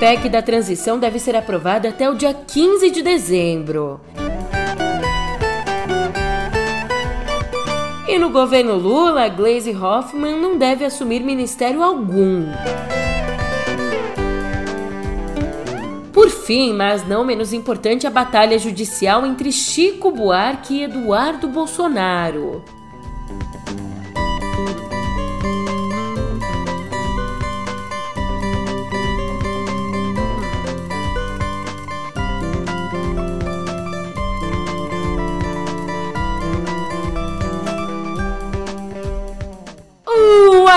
PEC da transição deve ser aprovada até o dia 15 de dezembro. E no governo Lula, Glaze Hoffman não deve assumir ministério algum. Por fim, mas não menos importante, a batalha judicial entre Chico Buarque e Eduardo Bolsonaro.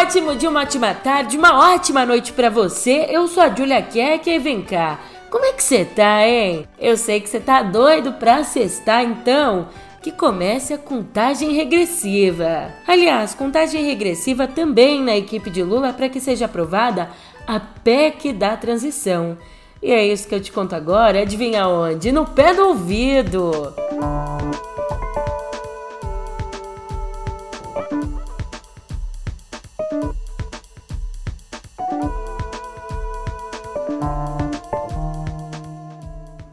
Ótimo dia, uma ótima tarde, uma ótima noite para você. Eu sou a Julia Keck e vem cá. Como é que você tá, hein? Eu sei que você tá doido pra cestar, então que comece a contagem regressiva. Aliás, contagem regressiva também na equipe de Lula para que seja aprovada a PEC da transição. E é isso que eu te conto agora, adivinha onde? No pé do ouvido.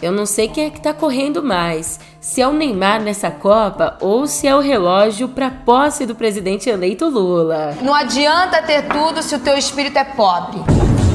Eu não sei quem é que tá correndo mais, se é o Neymar nessa Copa ou se é o relógio para posse do presidente eleito Lula. Não adianta ter tudo se o teu espírito é pobre.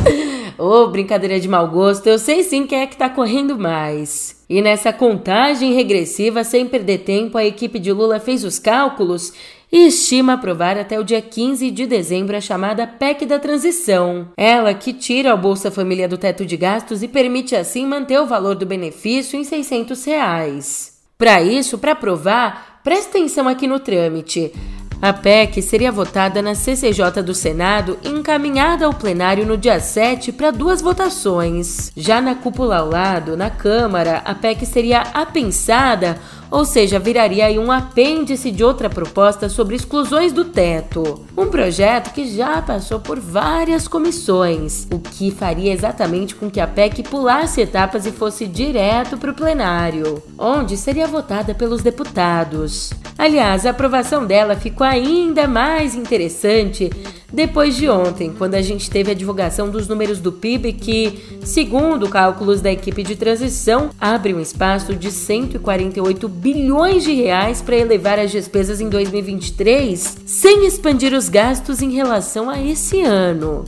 Ô, oh, brincadeira de mau gosto, eu sei sim quem é que tá correndo mais. E nessa contagem regressiva, sem perder tempo, a equipe de Lula fez os cálculos e estima aprovar até o dia 15 de dezembro a chamada PEC da Transição. Ela que tira a Bolsa Família do teto de gastos e permite assim manter o valor do benefício em 600 reais. Para isso, para aprovar, presta atenção aqui no trâmite. A PEC seria votada na CCJ do Senado e encaminhada ao plenário no dia 7 para duas votações. Já na cúpula ao lado, na Câmara, a PEC seria apensada ou seja, viraria aí um apêndice de outra proposta sobre exclusões do teto. Um projeto que já passou por várias comissões, o que faria exatamente com que a PEC pulasse etapas e fosse direto para o plenário, onde seria votada pelos deputados. Aliás, a aprovação dela ainda mais interessante depois de ontem, quando a gente teve a divulgação dos números do PIB que, segundo cálculos da equipe de transição, abre um espaço de 148 bilhões de reais para elevar as despesas em 2023, sem expandir os gastos em relação a esse ano.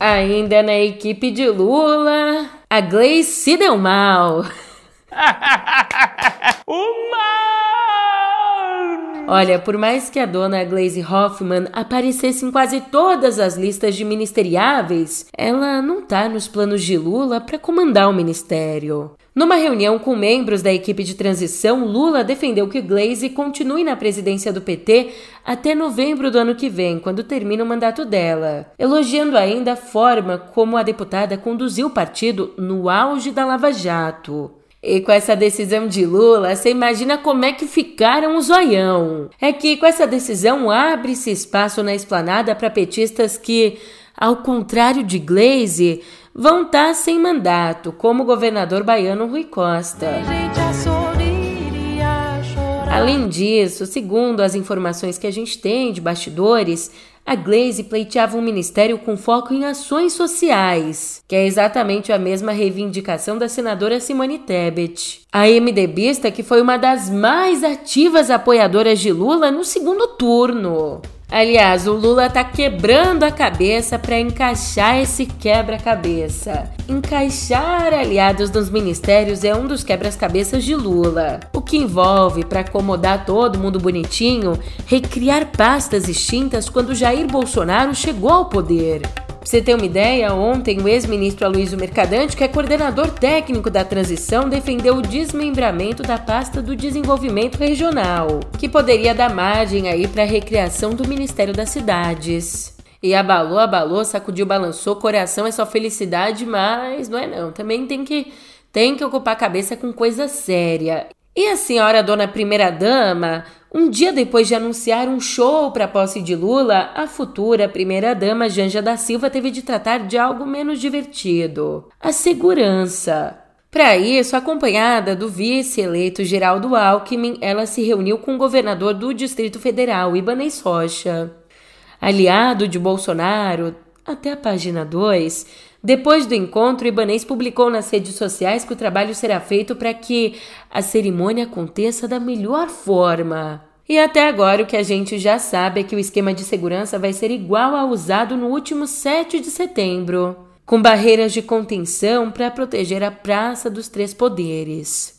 Ainda na equipe de Lula, a Gleice se deu mal. o mal! Olha, por mais que a dona Glaze Hoffman aparecesse em quase todas as listas de ministeriáveis, ela não tá nos planos de Lula para comandar o ministério. Numa reunião com membros da equipe de transição, Lula defendeu que Glaze continue na presidência do PT até novembro do ano que vem, quando termina o mandato dela, elogiando ainda a forma como a deputada conduziu o partido no auge da Lava Jato. E com essa decisão de Lula, você imagina como é que ficaram os zoião. É que com essa decisão abre-se espaço na esplanada para petistas que, ao contrário de Glaze, vão estar tá sem mandato, como o governador baiano Rui Costa. Além disso, segundo as informações que a gente tem de bastidores, a Glaze pleiteava um ministério com foco em ações sociais, que é exatamente a mesma reivindicação da senadora Simone Tebet. A MDBista que foi uma das mais ativas apoiadoras de Lula no segundo turno. Aliás, o Lula tá quebrando a cabeça para encaixar esse quebra-cabeça. Encaixar aliados nos ministérios é um dos quebra-cabeças de Lula, o que envolve, para acomodar todo mundo bonitinho, recriar pastas extintas quando Jair Bolsonaro chegou ao poder. Pra você ter uma ideia, ontem o ex-ministro Aloysio Mercadante, que é coordenador técnico da transição, defendeu o desmembramento da pasta do desenvolvimento regional, que poderia dar margem aí para a recriação do Ministério das Cidades. E abalou, abalou, sacudiu, balançou, coração é só felicidade, mas não é não. Também tem que tem que ocupar a cabeça com coisa séria. E a senhora dona primeira dama, um dia depois de anunciar um show para posse de Lula, a futura primeira dama Janja da Silva teve de tratar de algo menos divertido: a segurança. Para isso, acompanhada do vice-eleito Geraldo Alckmin, ela se reuniu com o governador do Distrito Federal, Ibanez Rocha. Aliado de Bolsonaro, até a página 2, Depois do encontro, Ibanez publicou nas redes sociais que o trabalho será feito para que a cerimônia aconteça da melhor forma. E até agora o que a gente já sabe é que o esquema de segurança vai ser igual ao usado no último 7 de setembro, com barreiras de contenção para proteger a Praça dos Três Poderes.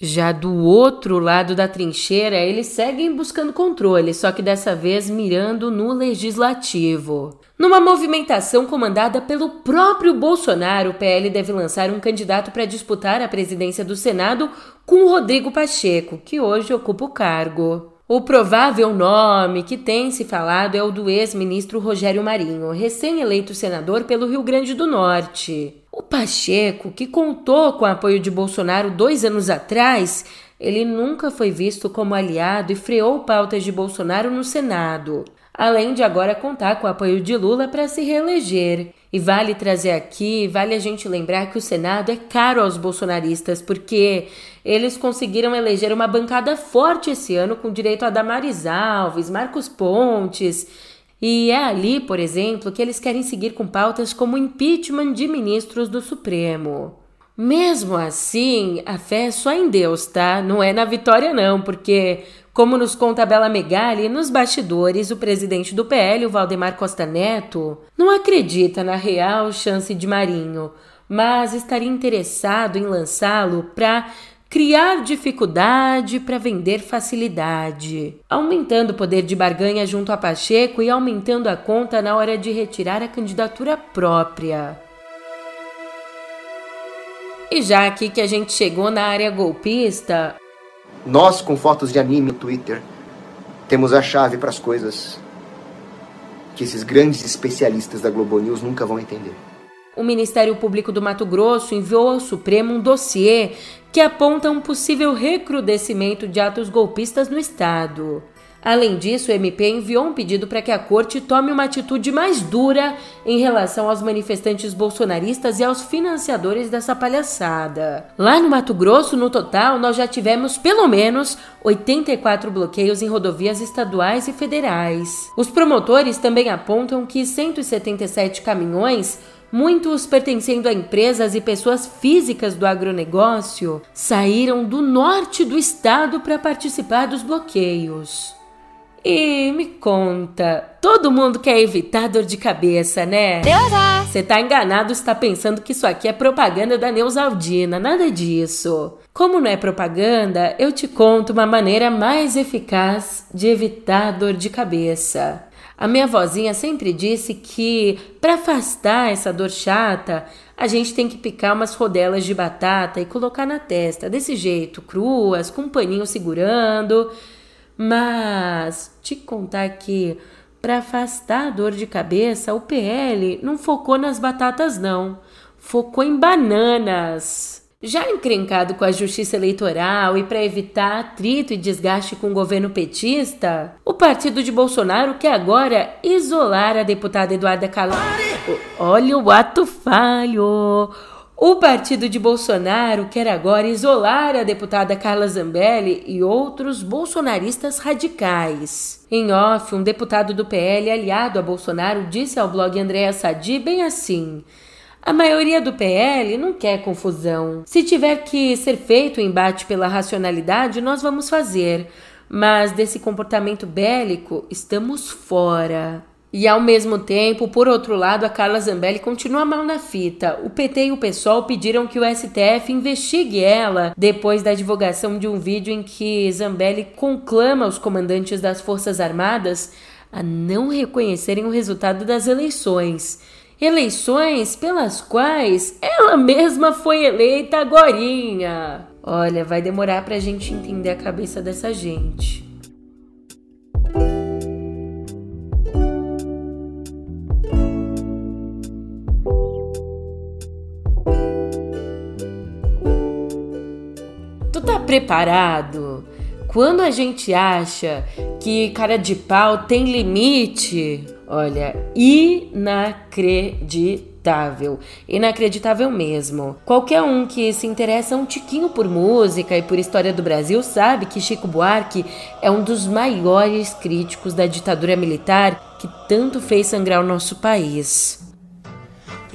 Já do outro lado da trincheira, eles seguem buscando controle, só que dessa vez mirando no legislativo. Numa movimentação comandada pelo próprio Bolsonaro, o PL deve lançar um candidato para disputar a presidência do Senado com Rodrigo Pacheco, que hoje ocupa o cargo. O provável nome que tem se falado é o do ex-ministro Rogério Marinho, recém-eleito senador pelo Rio Grande do Norte. O Pacheco, que contou com o apoio de Bolsonaro dois anos atrás, ele nunca foi visto como aliado e freou pautas de Bolsonaro no Senado além de agora contar com o apoio de Lula para se reeleger. E vale trazer aqui, vale a gente lembrar que o Senado é caro aos bolsonaristas, porque eles conseguiram eleger uma bancada forte esse ano com direito a Damares Alves, Marcos Pontes. E é ali, por exemplo, que eles querem seguir com pautas como impeachment de ministros do Supremo. Mesmo assim, a fé é só em Deus, tá? Não é na vitória, não, porque como nos conta Bela Megali, nos bastidores, o presidente do PL, o Valdemar Costa Neto, não acredita na real chance de Marinho, mas estaria interessado em lançá-lo para criar dificuldade para vender facilidade, aumentando o poder de barganha junto a Pacheco e aumentando a conta na hora de retirar a candidatura própria. E já aqui que a gente chegou na área golpista, nós, com fotos de anime no Twitter, temos a chave para as coisas que esses grandes especialistas da Globo News nunca vão entender. O Ministério Público do Mato Grosso enviou ao Supremo um dossiê que aponta um possível recrudescimento de atos golpistas no estado. Além disso, o MP enviou um pedido para que a corte tome uma atitude mais dura em relação aos manifestantes bolsonaristas e aos financiadores dessa palhaçada. Lá no Mato Grosso, no total, nós já tivemos pelo menos 84 bloqueios em rodovias estaduais e federais. Os promotores também apontam que 177 caminhões Muitos pertencendo a empresas e pessoas físicas do agronegócio saíram do norte do estado para participar dos bloqueios. E me conta, todo mundo quer evitar dor de cabeça, né? Deusa! Você tá enganado está pensando que isso aqui é propaganda da Neusaldina, nada disso. Como não é propaganda, eu te conto uma maneira mais eficaz de evitar dor de cabeça. A minha vozinha sempre disse que para afastar essa dor chata, a gente tem que picar umas rodelas de batata e colocar na testa, desse jeito, cruas, com um paninho segurando. Mas te contar que para afastar a dor de cabeça, o PL não focou nas batatas não, focou em bananas. Já encrencado com a justiça eleitoral e para evitar atrito e desgaste com o governo petista, o partido de Bolsonaro quer agora isolar a deputada Eduarda Calas. Olha o ato falho! O partido de Bolsonaro quer agora isolar a deputada Carla Zambelli e outros bolsonaristas radicais. Em off, um deputado do PL aliado a Bolsonaro disse ao blog Andréa Sadi bem assim: a maioria do PL não quer confusão. Se tiver que ser feito o embate pela racionalidade, nós vamos fazer. Mas desse comportamento bélico, estamos fora. E ao mesmo tempo, por outro lado, a Carla Zambelli continua mal na fita. O PT e o PSOL pediram que o STF investigue ela depois da divulgação de um vídeo em que Zambelli conclama os comandantes das Forças Armadas a não reconhecerem o resultado das eleições. Eleições pelas quais ela mesma foi eleita agorinha. Olha, vai demorar pra gente entender a cabeça dessa gente. Preparado? Quando a gente acha que cara de pau tem limite, olha, inacreditável. Inacreditável mesmo. Qualquer um que se interessa um tiquinho por música e por história do Brasil sabe que Chico Buarque é um dos maiores críticos da ditadura militar que tanto fez sangrar o nosso país.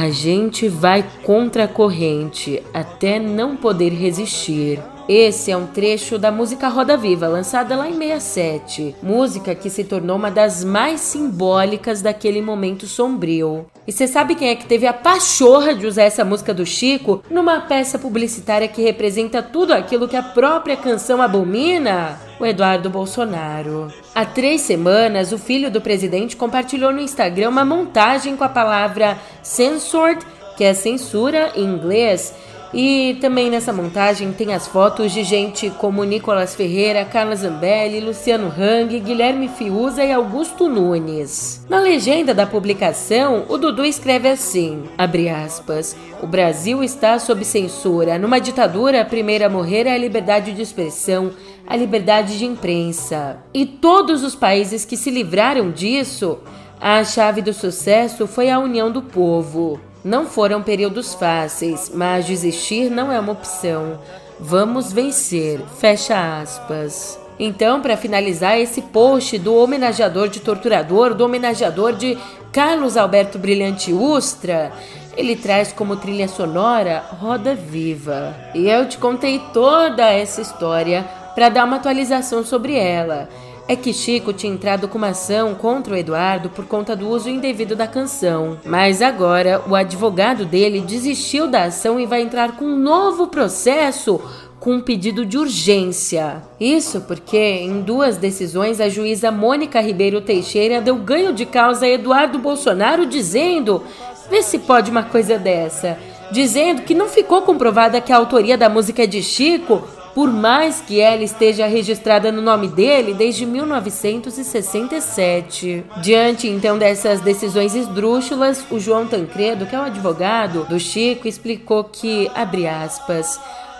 A gente vai contra a corrente até não poder resistir. Esse é um trecho da música Roda Viva, lançada lá em 67, música que se tornou uma das mais simbólicas daquele momento sombrio. E você sabe quem é que teve a pachorra de usar essa música do Chico numa peça publicitária que representa tudo aquilo que a própria canção abomina? O Eduardo Bolsonaro. Há três semanas, o filho do presidente compartilhou no Instagram uma montagem com a palavra censored, que é censura em inglês, e também nessa montagem tem as fotos de gente como Nicolas Ferreira, Carla Zambelli, Luciano Hang, Guilherme Fiuza e Augusto Nunes. Na legenda da publicação, o Dudu escreve assim, aspas, o Brasil está sob censura. Numa ditadura, a primeira a morrer é a liberdade de expressão, a liberdade de imprensa. E todos os países que se livraram disso, a chave do sucesso foi a união do povo. Não foram períodos fáceis, mas desistir não é uma opção. Vamos vencer. Fecha aspas. Então, para finalizar esse post do homenageador de torturador, do homenageador de Carlos Alberto Brilhante Ustra, ele traz como trilha sonora Roda Viva. E eu te contei toda essa história para dar uma atualização sobre ela é que Chico tinha entrado com uma ação contra o Eduardo por conta do uso indevido da canção. Mas agora o advogado dele desistiu da ação e vai entrar com um novo processo com um pedido de urgência. Isso porque, em duas decisões, a juíza Mônica Ribeiro Teixeira deu ganho de causa a Eduardo Bolsonaro, dizendo: vê se pode uma coisa dessa. Dizendo que não ficou comprovada que a autoria da música é de Chico, por mais que ela esteja registrada no nome dele desde 1967. Diante então dessas decisões esdrúxulas, o João Tancredo, que é o advogado do Chico, explicou que, abre aspas,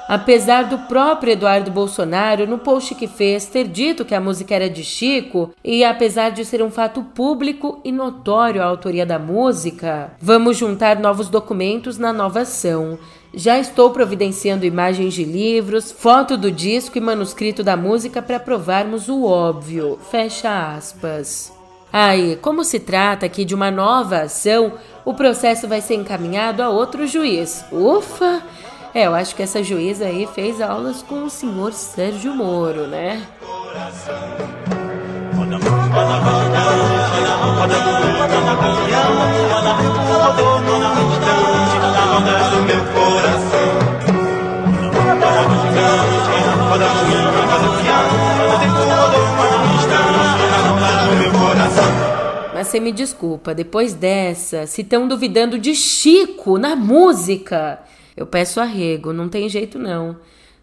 Apesar do próprio Eduardo Bolsonaro, no post que fez, ter dito que a música era de Chico, e apesar de ser um fato público e notório a autoria da música, vamos juntar novos documentos na nova ação. Já estou providenciando imagens de livros, foto do disco e manuscrito da música para provarmos o óbvio. Fecha aspas. Aí, como se trata aqui de uma nova ação, o processo vai ser encaminhado a outro juiz. Ufa! É, eu acho que essa juíza aí fez aulas com o senhor Sérgio Moro, né? Mas você me desculpa, depois dessa, se estão duvidando de Chico na música, eu peço arrego, não tem jeito não.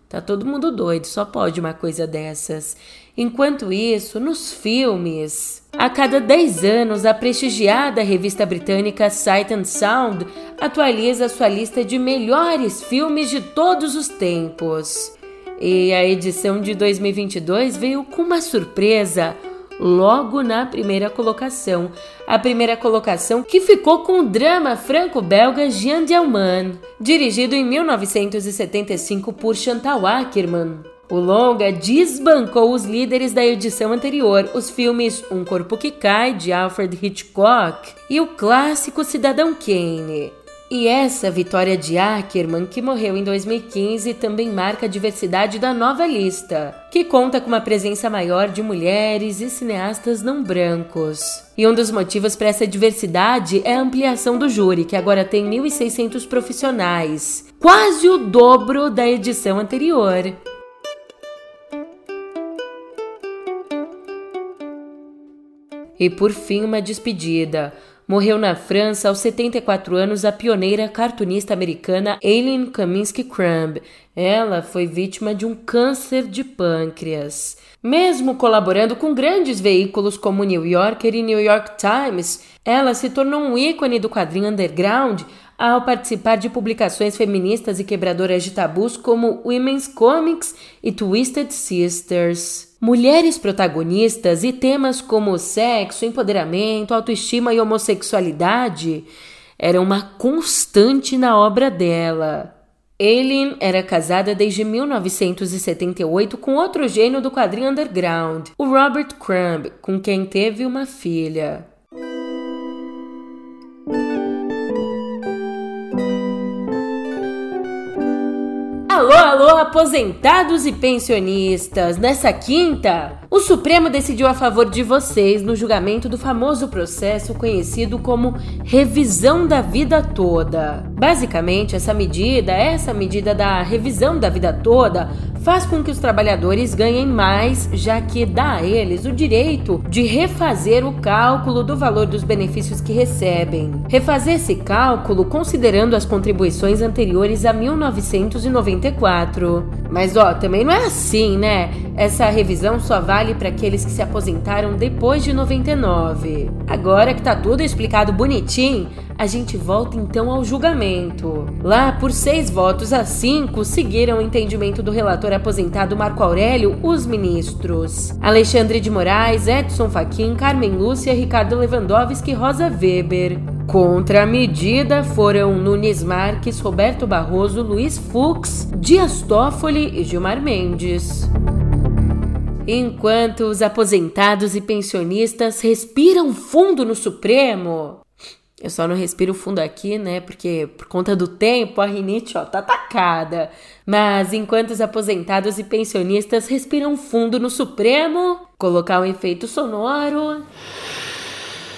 Tá todo mundo doido, só pode uma coisa dessas. Enquanto isso, nos filmes, a cada 10 anos, a prestigiada revista britânica Sight and Sound atualiza sua lista de melhores filmes de todos os tempos. E a edição de 2022 veio com uma surpresa logo na primeira colocação. A primeira colocação que ficou com o drama franco-belga Jean Dielman, dirigido em 1975 por Chantal Ackerman. O longa desbancou os líderes da edição anterior, os filmes Um Corpo que Cai, de Alfred Hitchcock, e o clássico Cidadão Kane. E essa vitória de Ackerman, que morreu em 2015, também marca a diversidade da nova lista, que conta com uma presença maior de mulheres e cineastas não brancos. E um dos motivos para essa diversidade é a ampliação do júri, que agora tem 1.600 profissionais, quase o dobro da edição anterior. E por fim, uma despedida. Morreu na França aos 74 anos a pioneira cartunista americana Aileen Kaminsky Crumb. Ela foi vítima de um câncer de pâncreas. Mesmo colaborando com grandes veículos como New Yorker e New York Times, ela se tornou um ícone do quadrinho underground ao participar de publicações feministas e quebradoras de tabus como Women's Comics e Twisted Sisters. Mulheres protagonistas e temas como sexo, empoderamento, autoestima e homossexualidade eram uma constante na obra dela. Aileen era casada desde 1978 com outro gênio do quadrinho underground, o Robert Crumb, com quem teve uma filha. Alô, alô, aposentados e pensionistas! Nessa quinta, o Supremo decidiu a favor de vocês no julgamento do famoso processo conhecido como revisão da vida toda. Basicamente, essa medida, essa medida da revisão da vida toda, faz com que os trabalhadores ganhem mais, já que dá a eles o direito de refazer o cálculo do valor dos benefícios que recebem. Refazer esse cálculo considerando as contribuições anteriores a 1994. Mas ó, também não é assim, né? Essa revisão só vale para aqueles que se aposentaram depois de 99. Agora que tá tudo explicado bonitinho, a gente volta então ao julgamento. Lá, por seis votos a cinco, seguiram o entendimento do relator aposentado Marco Aurélio os ministros Alexandre de Moraes, Edson Fachin, Carmen Lúcia, Ricardo Lewandowski e Rosa Weber. Contra a medida foram Nunes Marques, Roberto Barroso, Luiz Fux, Dias Toffoli e Gilmar Mendes. Enquanto os aposentados e pensionistas respiram fundo no Supremo, eu só não respiro fundo aqui, né? Porque por conta do tempo, a rinite, ó, tá atacada. Mas enquanto os aposentados e pensionistas respiram fundo no Supremo, colocar um efeito sonoro.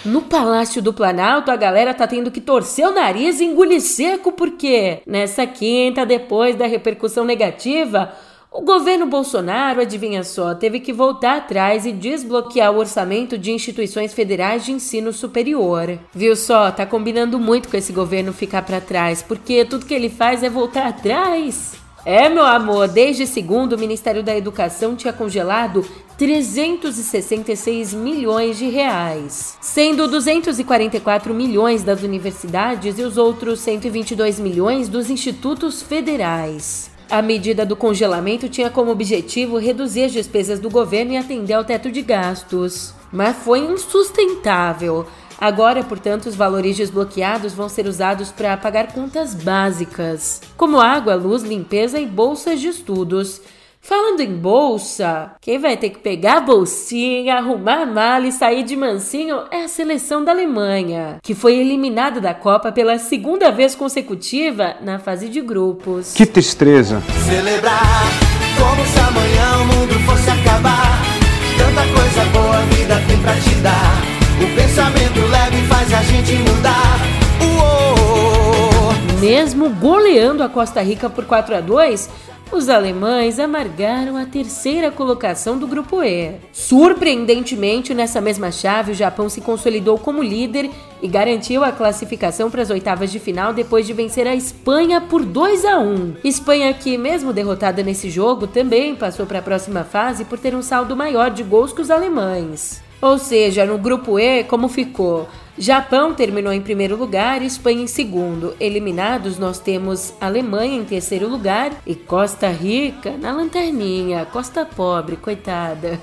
No Palácio do Planalto, a galera tá tendo que torcer o nariz e engolir seco, porque nessa quinta, depois da repercussão negativa, o governo Bolsonaro, adivinha só, teve que voltar atrás e desbloquear o orçamento de instituições federais de ensino superior. Viu só, tá combinando muito com esse governo ficar para trás, porque tudo que ele faz é voltar atrás. É, meu amor, desde segundo, o Ministério da Educação tinha congelado 366 milhões de reais, sendo 244 milhões das universidades e os outros 122 milhões dos institutos federais. A medida do congelamento tinha como objetivo reduzir as despesas do governo e atender ao teto de gastos. Mas foi insustentável. Agora, portanto, os valores desbloqueados vão ser usados para pagar contas básicas, como água, luz, limpeza e bolsas de estudos. Falando em bolsa, quem vai ter que pegar a bolsinha, arrumar a mala e sair de mansinho é a seleção da Alemanha, que foi eliminada da Copa pela segunda vez consecutiva na fase de grupos. Que tristeza! Celebrar como se amanhã o mundo fosse acabar. Tanta coisa boa a vida tem pra te dar. O pensamento leve faz a gente mudar. Uou! Mesmo goleando a Costa Rica por 4 a 2, os alemães amargaram a terceira colocação do grupo E. Surpreendentemente, nessa mesma chave, o Japão se consolidou como líder e garantiu a classificação para as oitavas de final depois de vencer a Espanha por 2 a 1. Espanha que, mesmo derrotada nesse jogo, também passou para a próxima fase por ter um saldo maior de gols que os alemães. Ou seja, no grupo E, como ficou? Japão terminou em primeiro lugar Espanha em segundo. Eliminados, nós temos Alemanha em terceiro lugar e Costa Rica na lanterninha. Costa pobre, coitada.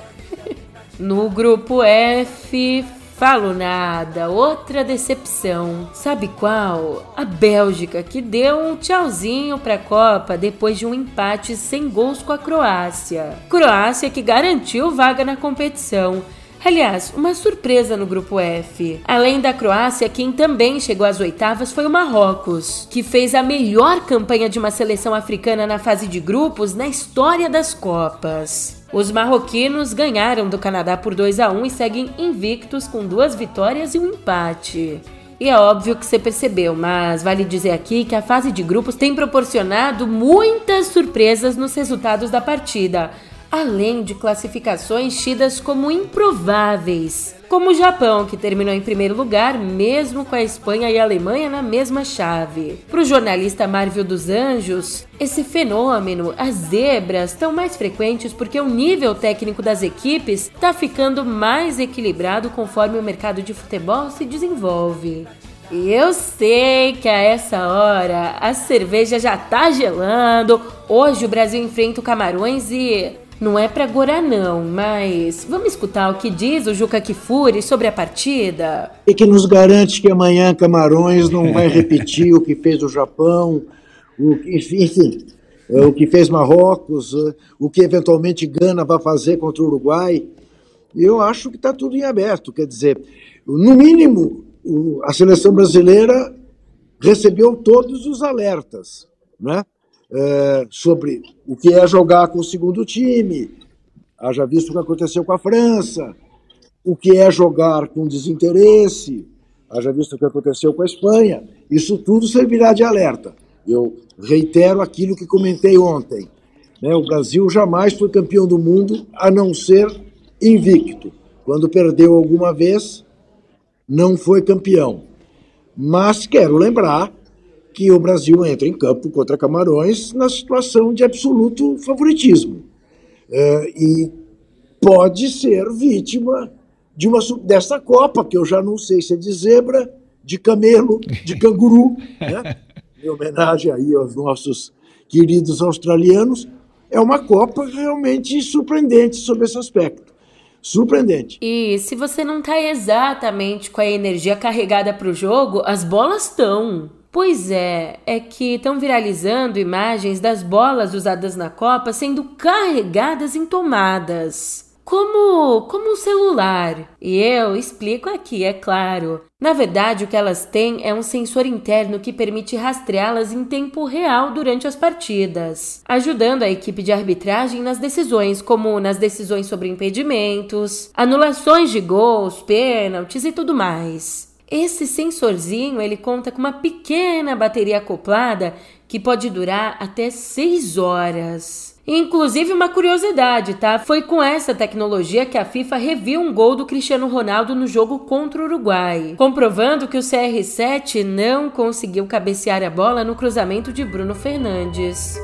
no grupo F, falo nada. Outra decepção. Sabe qual? A Bélgica, que deu um tchauzinho para a Copa depois de um empate sem gols com a Croácia. Croácia que garantiu vaga na competição. Aliás, uma surpresa no grupo F. Além da Croácia, quem também chegou às oitavas foi o Marrocos, que fez a melhor campanha de uma seleção africana na fase de grupos na história das Copas. Os marroquinos ganharam do Canadá por 2 a 1 e seguem invictos com duas vitórias e um empate. E é óbvio que você percebeu, mas vale dizer aqui que a fase de grupos tem proporcionado muitas surpresas nos resultados da partida além de classificações tidas como improváveis, como o Japão, que terminou em primeiro lugar, mesmo com a Espanha e a Alemanha na mesma chave. Para o jornalista Marvel dos Anjos, esse fenômeno, as zebras, estão mais frequentes porque o nível técnico das equipes está ficando mais equilibrado conforme o mercado de futebol se desenvolve. E eu sei que a essa hora a cerveja já tá gelando. Hoje o Brasil enfrenta o Camarões e não é pra agora não, mas vamos escutar o que diz o Juca Kifuri sobre a partida? E que nos garante que amanhã Camarões não vai repetir o que fez o Japão, o, enfim, é, o que fez Marrocos, é, o que eventualmente Gana vai fazer contra o Uruguai. Eu acho que está tudo em aberto. Quer dizer, no mínimo, a seleção brasileira recebeu todos os alertas né? É, sobre o que é jogar com o segundo time, haja visto o que aconteceu com a França, o que é jogar com desinteresse, haja visto o que aconteceu com a Espanha. Isso tudo servirá de alerta. Eu reitero aquilo que comentei ontem. Né? O Brasil jamais foi campeão do mundo a não ser invicto. Quando perdeu alguma vez, não foi campeão. Mas quero lembrar que o Brasil entra em campo contra Camarões na situação de absoluto favoritismo. É, e pode ser vítima de uma, dessa Copa, que eu já não sei se é de zebra, de camelo, de canguru, né? em homenagem aí aos nossos queridos australianos, é uma Copa realmente surpreendente sobre esse aspecto. Surpreendente. E se você não está exatamente com a energia carregada para o jogo, as bolas estão. Pois é, é que estão viralizando imagens das bolas usadas na Copa sendo carregadas em tomadas como, como um celular. E eu explico aqui, é claro. Na verdade, o que elas têm é um sensor interno que permite rastreá-las em tempo real durante as partidas, ajudando a equipe de arbitragem nas decisões, como nas decisões sobre impedimentos, anulações de gols, pênaltis e tudo mais. Esse sensorzinho ele conta com uma pequena bateria acoplada que pode durar até 6 horas. Inclusive, uma curiosidade, tá? Foi com essa tecnologia que a FIFA reviu um gol do Cristiano Ronaldo no jogo contra o Uruguai, comprovando que o CR7 não conseguiu cabecear a bola no cruzamento de Bruno Fernandes.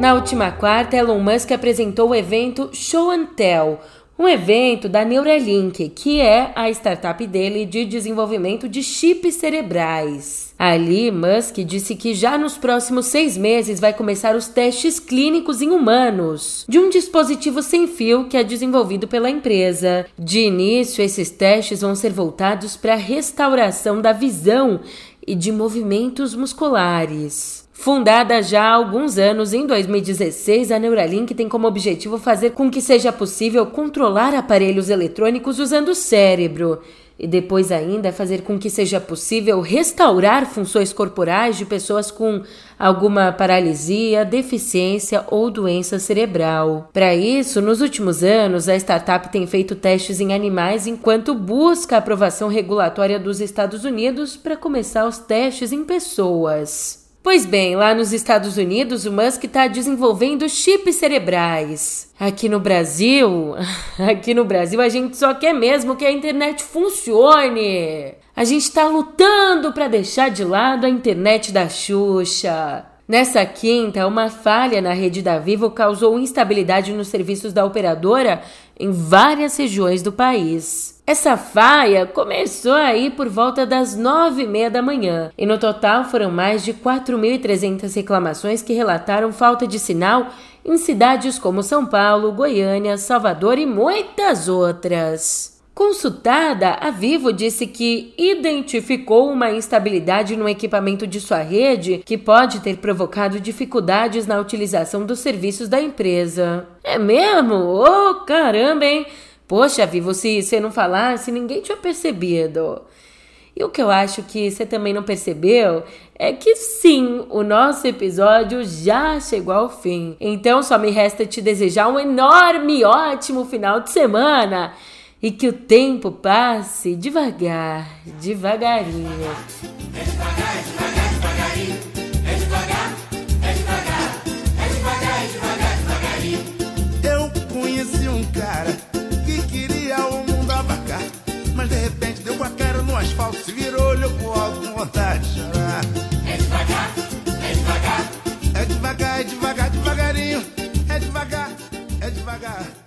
Na última quarta, Elon Musk apresentou o evento Show and Tell, um evento da Neuralink, que é a startup dele de desenvolvimento de chips cerebrais. Ali, Musk disse que já nos próximos seis meses vai começar os testes clínicos em humanos de um dispositivo sem fio que é desenvolvido pela empresa. De início, esses testes vão ser voltados para a restauração da visão e de movimentos musculares. Fundada já há alguns anos, em 2016, a Neuralink tem como objetivo fazer com que seja possível controlar aparelhos eletrônicos usando o cérebro e depois ainda fazer com que seja possível restaurar funções corporais de pessoas com alguma paralisia, deficiência ou doença cerebral. Para isso, nos últimos anos, a startup tem feito testes em animais enquanto busca a aprovação regulatória dos Estados Unidos para começar os testes em pessoas. Pois bem, lá nos Estados Unidos, o Musk está desenvolvendo chips cerebrais. Aqui no Brasil, aqui no Brasil a gente só quer mesmo que a internet funcione. A gente está lutando para deixar de lado a internet da Xuxa. Nessa quinta, uma falha na rede da Vivo causou instabilidade nos serviços da operadora em várias regiões do país. Essa faia começou aí por volta das nove e meia da manhã e no total foram mais de 4.300 reclamações que relataram falta de sinal em cidades como São Paulo, Goiânia, Salvador e muitas outras. Consultada, a Vivo disse que identificou uma instabilidade no equipamento de sua rede que pode ter provocado dificuldades na utilização dos serviços da empresa. É mesmo? Ô oh, caramba, hein? Poxa, Vivo, se você não falasse, ninguém tinha percebido. E o que eu acho que você também não percebeu é que sim, o nosso episódio já chegou ao fim. Então só me resta te desejar um enorme, ótimo final de semana e que o tempo passe devagar, devagarinho. É devagar, é devagar, devagarinho. É devagar, é devagar, é devagar, é devagar, devagarinho. Eu conheci um cara mas de repente deu com a cara no asfalto, se virou, olhou pro alto com vontade de chorar. É devagar, é devagar. É devagar, é devagar, devagarinho. Devagar, é devagar, é devagar.